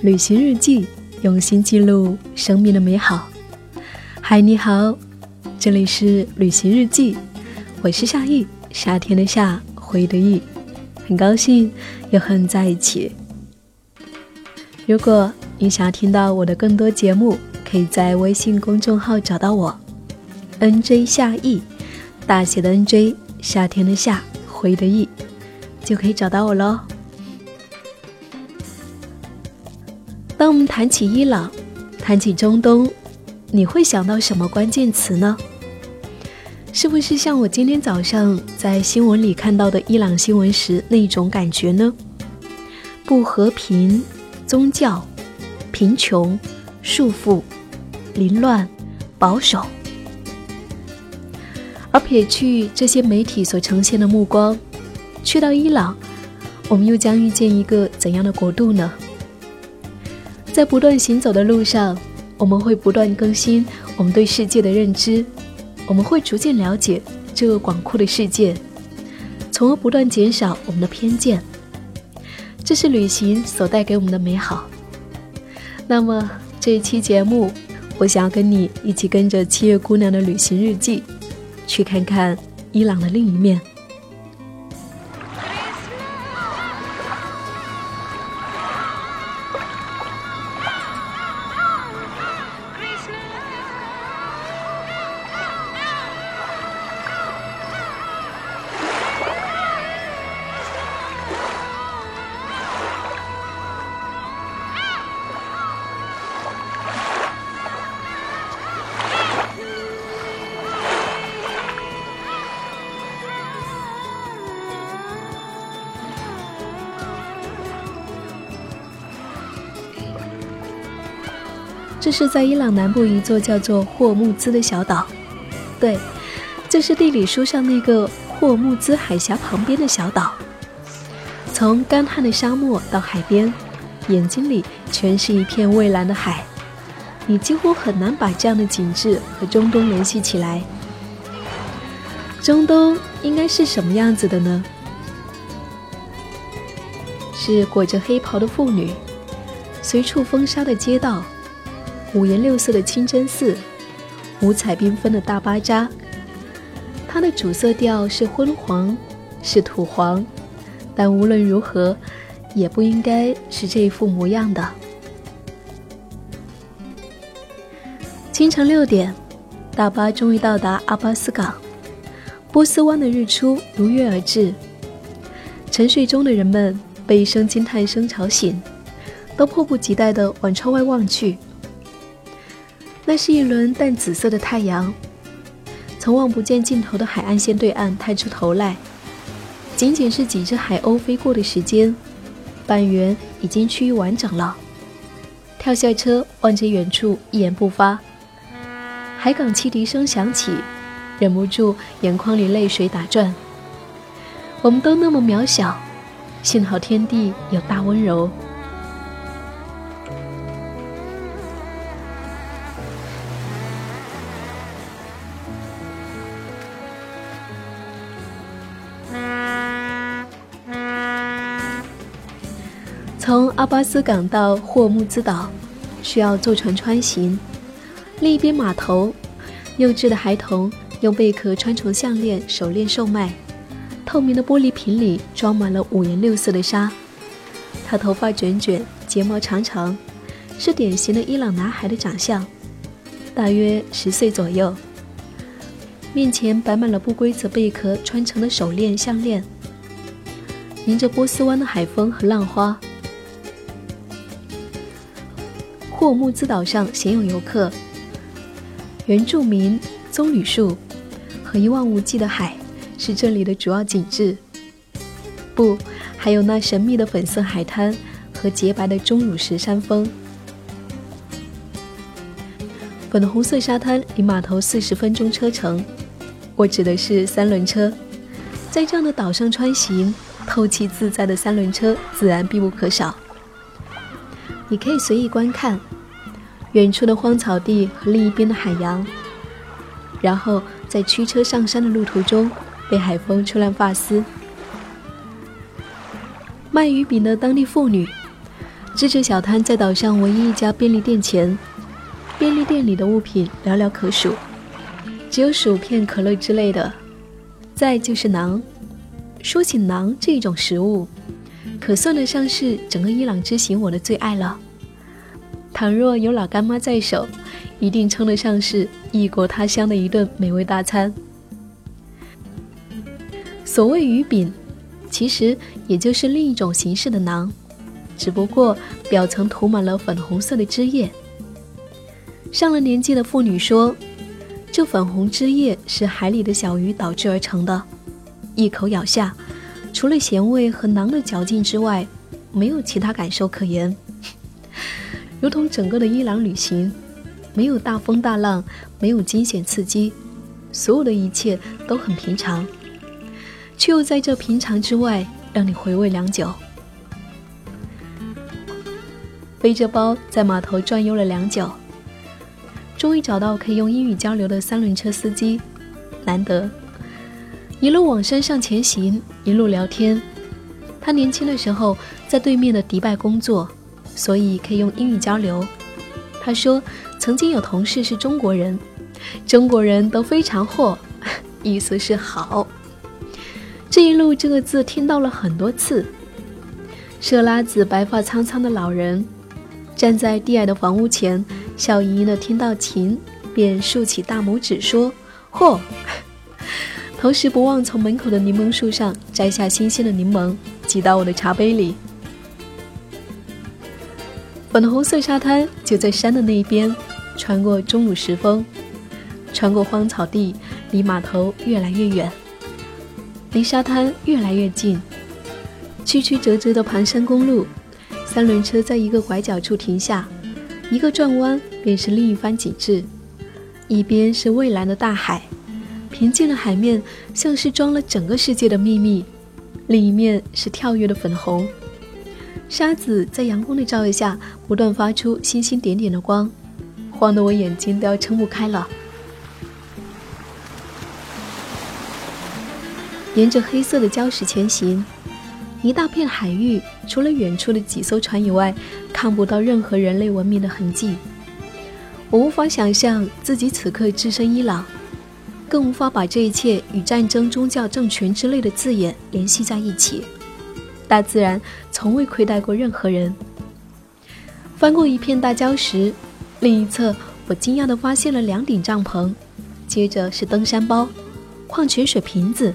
旅行日记，用心记录生命的美好。嗨，你好，这里是旅行日记，我是夏意，夏天的夏，回的意，很高兴又和你在一起。如果你想要听到我的更多节目，可以在微信公众号找到我，nj 夏意，大写的 nj，夏天的夏，回的意，就可以找到我喽。当我们谈起伊朗，谈起中东，你会想到什么关键词呢？是不是像我今天早上在新闻里看到的伊朗新闻时那种感觉呢？不和平、宗教、贫穷、束缚、凌乱、保守。而撇去这些媒体所呈现的目光，去到伊朗，我们又将遇见一个怎样的国度呢？在不断行走的路上，我们会不断更新我们对世界的认知，我们会逐渐了解这个广阔的世界，从而不断减少我们的偏见。这是旅行所带给我们的美好。那么这一期节目，我想要跟你一起跟着七月姑娘的旅行日记，去看看伊朗的另一面。这是在伊朗南部一座叫做霍木兹的小岛，对，这是地理书上那个霍木兹海峡旁边的小岛。从干旱的沙漠到海边，眼睛里全是一片蔚蓝的海，你几乎很难把这样的景致和中东联系起来。中东应该是什么样子的呢？是裹着黑袍的妇女，随处风沙的街道。五颜六色的清真寺，五彩缤纷的大巴扎。它的主色调是昏黄，是土黄，但无论如何，也不应该是这一副模样的。清晨六点，大巴终于到达阿巴斯港。波斯湾的日出如约而至，沉睡中的人们被一声惊叹声吵醒，都迫不及待地往窗外望去。那是一轮淡紫色的太阳，从望不见尽头的海岸线对岸探出头来。仅仅是几只海鸥飞过的时间，半圆已经趋于完整了。跳下车，望着远处，一言不发。海港汽笛声响起，忍不住眼眶里泪水打转。我们都那么渺小，幸好天地有大温柔。从阿巴斯港到霍木兹岛，需要坐船穿行。另一边码头，幼稚的孩童用贝壳穿成项链、手链售卖。透明的玻璃瓶里装满了五颜六色的沙。他头发卷卷，睫毛长长，是典型的伊朗男孩的长相，大约十岁左右。面前摆满了不规则贝壳穿成的手链、项链，迎着波斯湾的海风和浪花。霍木兹岛上鲜有游客，原住民、棕榈树和一望无际的海是这里的主要景致。不，还有那神秘的粉色海滩和洁白的钟乳石山峰。粉红色沙滩离码头四十分钟车程，我指的是三轮车。在这样的岛上穿行，透气自在的三轮车自然必不可少。你可以随意观看远处的荒草地和另一边的海洋，然后在驱车上山的路途中被海风吹乱发丝。卖鱼饼的当地妇女支着小摊在岛上唯一一家便利店前。便利店里的物品寥寥可数，只有薯片、可乐之类的。再就是馕。说起馕这种食物，可算得上是整个伊朗之行我的最爱了。倘若有老干妈在手，一定称得上是异国他乡的一顿美味大餐。所谓鱼饼，其实也就是另一种形式的馕，只不过表层涂满了粉红色的汁液。上了年纪的妇女说，这粉红汁液是海里的小鱼导致而成的。一口咬下，除了咸味和馕的嚼劲之外，没有其他感受可言。如同整个的伊朗旅行，没有大风大浪，没有惊险刺激，所有的一切都很平常，却又在这平常之外让你回味良久。背着包在码头转悠了良久，终于找到可以用英语交流的三轮车司机，难得。一路往山上前行，一路聊天。他年轻的时候在对面的迪拜工作。所以可以用英语交流。他说，曾经有同事是中国人，中国人都非常货，意思是好。这一路这个字听到了很多次。设拉子白发苍苍的老人站在低矮的房屋前，笑盈盈的听到琴，便竖起大拇指说：“嚯！”同时不忘从门口的柠檬树上摘下新鲜的柠檬，挤到我的茶杯里。粉红色沙滩就在山的那一边，穿过钟乳石峰，穿过荒草地，离码头越来越远，离沙滩越来越近。曲曲折折的盘山公路，三轮车在一个拐角处停下，一个转弯便是另一番景致。一边是蔚蓝的大海，平静的海面像是装了整个世界的秘密；另一面是跳跃的粉红。沙子在阳光的照耀下不断发出星星点点的光，晃得我眼睛都要撑不开了。沿着黑色的礁石前行，一大片海域，除了远处的几艘船以外，看不到任何人类文明的痕迹。我无法想象自己此刻置身伊朗，更无法把这一切与战争、宗教、政权之类的字眼联系在一起。大自然从未亏待过任何人。翻过一片大礁石，另一侧我惊讶地发现了两顶帐篷，接着是登山包、矿泉水瓶子。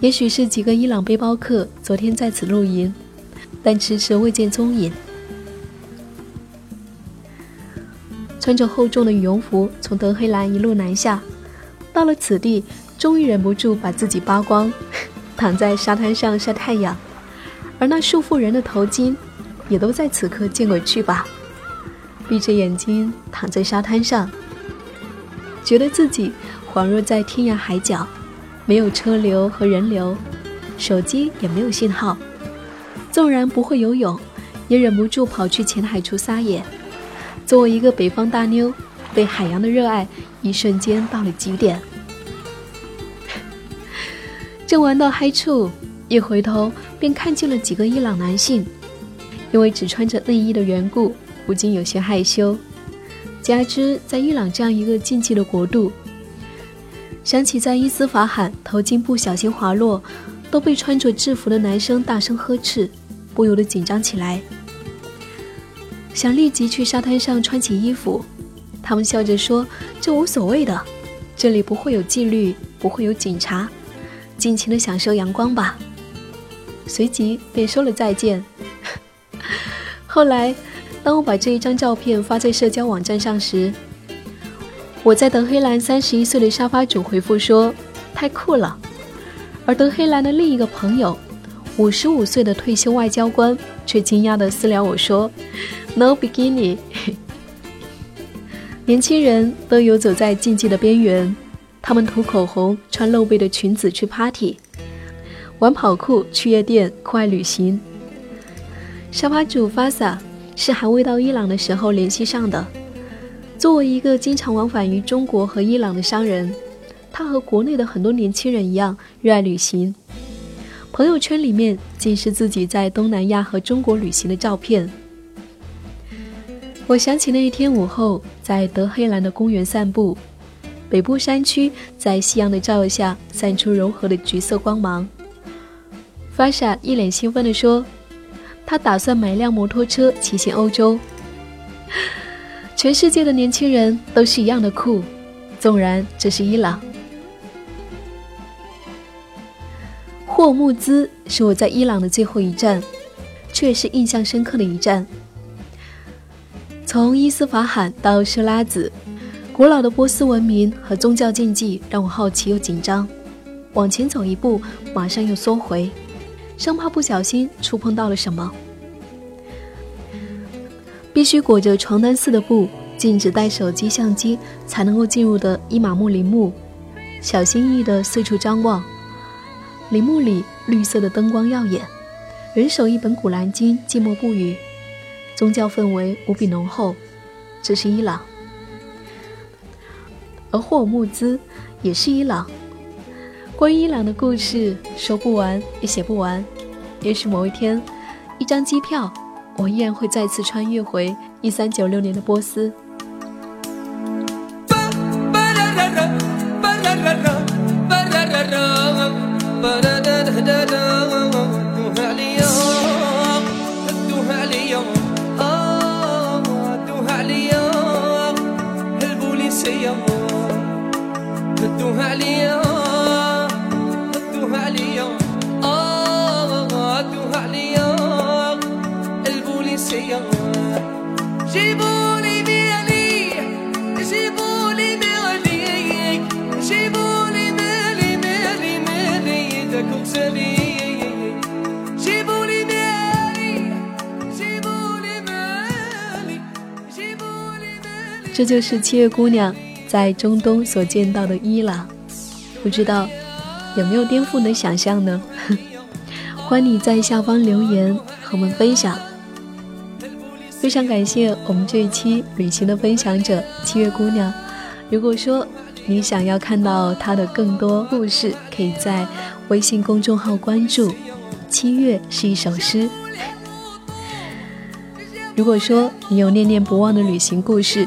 也许是几个伊朗背包客昨天在此露营，但迟迟未见踪影。穿着厚重的羽绒服从德黑兰一路南下，到了此地，终于忍不住把自己扒光。躺在沙滩上晒太阳，而那束缚人的头巾，也都在此刻见鬼去吧！闭着眼睛躺在沙滩上，觉得自己恍若在天涯海角，没有车流和人流，手机也没有信号。纵然不会游泳，也忍不住跑去浅海处撒野。作为一个北方大妞，对海洋的热爱一瞬间到了极点。正玩到嗨处，一回头便看见了几个伊朗男性，因为只穿着内衣的缘故，不禁有些害羞。加之在伊朗这样一个禁忌的国度，想起在伊斯法罕头巾不小心滑落，都被穿着制服的男生大声呵斥，不由得紧张起来。想立即去沙滩上穿起衣服，他们笑着说：“这无所谓的，这里不会有纪律，不会有警察。”尽情的享受阳光吧，随即便说了再见。后来，当我把这一张照片发在社交网站上时，我在德黑兰三十一岁的沙发主回复说：“太酷了。”而德黑兰的另一个朋友，五十五岁的退休外交官，却惊讶的私聊我说：“No bikini。” 年轻人都游走在禁忌的边缘。他们涂口红、穿露背的裙子去 party，玩跑酷、去夜店、酷爱旅行。沙发主 Fasa 是还未到伊朗的时候联系上的。作为一个经常往返于中国和伊朗的商人，他和国内的很多年轻人一样热爱旅行。朋友圈里面尽是自己在东南亚和中国旅行的照片。我想起那一天午后，在德黑兰的公园散步，北部山区在夕阳的照耀下散出柔和的橘色光芒。法莎一脸兴奋地说：“他打算买一辆摩托车骑行欧洲。全世界的年轻人都是一样的酷，纵然这是伊朗。”霍木兹是我在伊朗的最后一站，却是印象深刻的一站。从伊斯法罕到设拉子，古老的波斯文明和宗教禁忌让我好奇又紧张。往前走一步，马上又缩回，生怕不小心触碰到了什么。必须裹着床单似的布，禁止带手机相机才能够进入的伊玛目陵墓，小心翼翼地四处张望。陵墓里绿色的灯光耀眼，人手一本《古兰经》，寂寞不语，宗教氛围无比浓厚。这是伊朗，而霍尔木兹也是伊朗。关于伊朗的故事说不完也写不完，也许某一天，一张机票，我依然会再次穿越回一三九六年的波斯。这就是七月姑娘在中东所见到的伊朗，不知道有没有颠覆你的想象呢？欢迎你在下方留言和我们分享。非常感谢我们这一期旅行的分享者七月姑娘。如果说你想要看到她的更多故事，可以在微信公众号关注“七月是一首诗”。如果说你有念念不忘的旅行故事，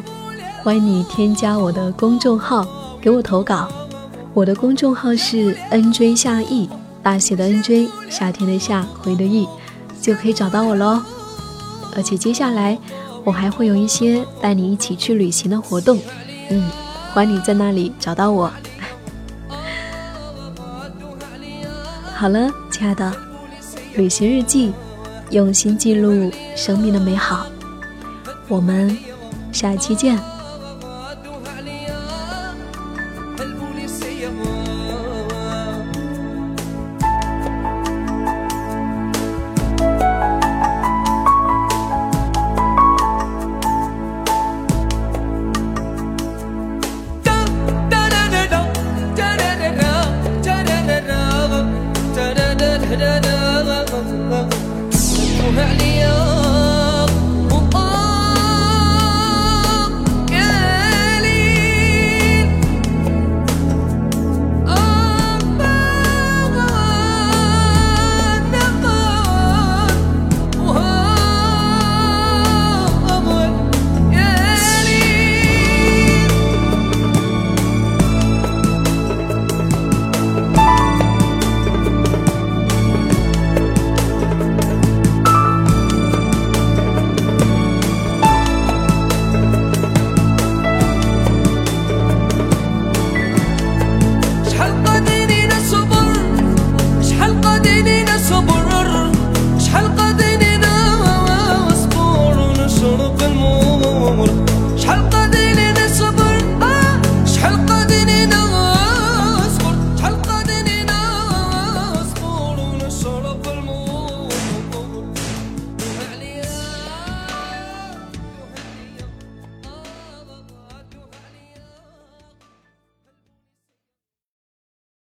欢迎你添加我的公众号，给我投稿。我的公众号是 “nj 夏意”，大写的 “nj”，夏天的“夏”，回的“意”，就可以找到我喽。而且接下来我还会有一些带你一起去旅行的活动，嗯，欢迎你在那里找到我。好了，亲爱的，旅行日记，用心记录生命的美好。我们下期见。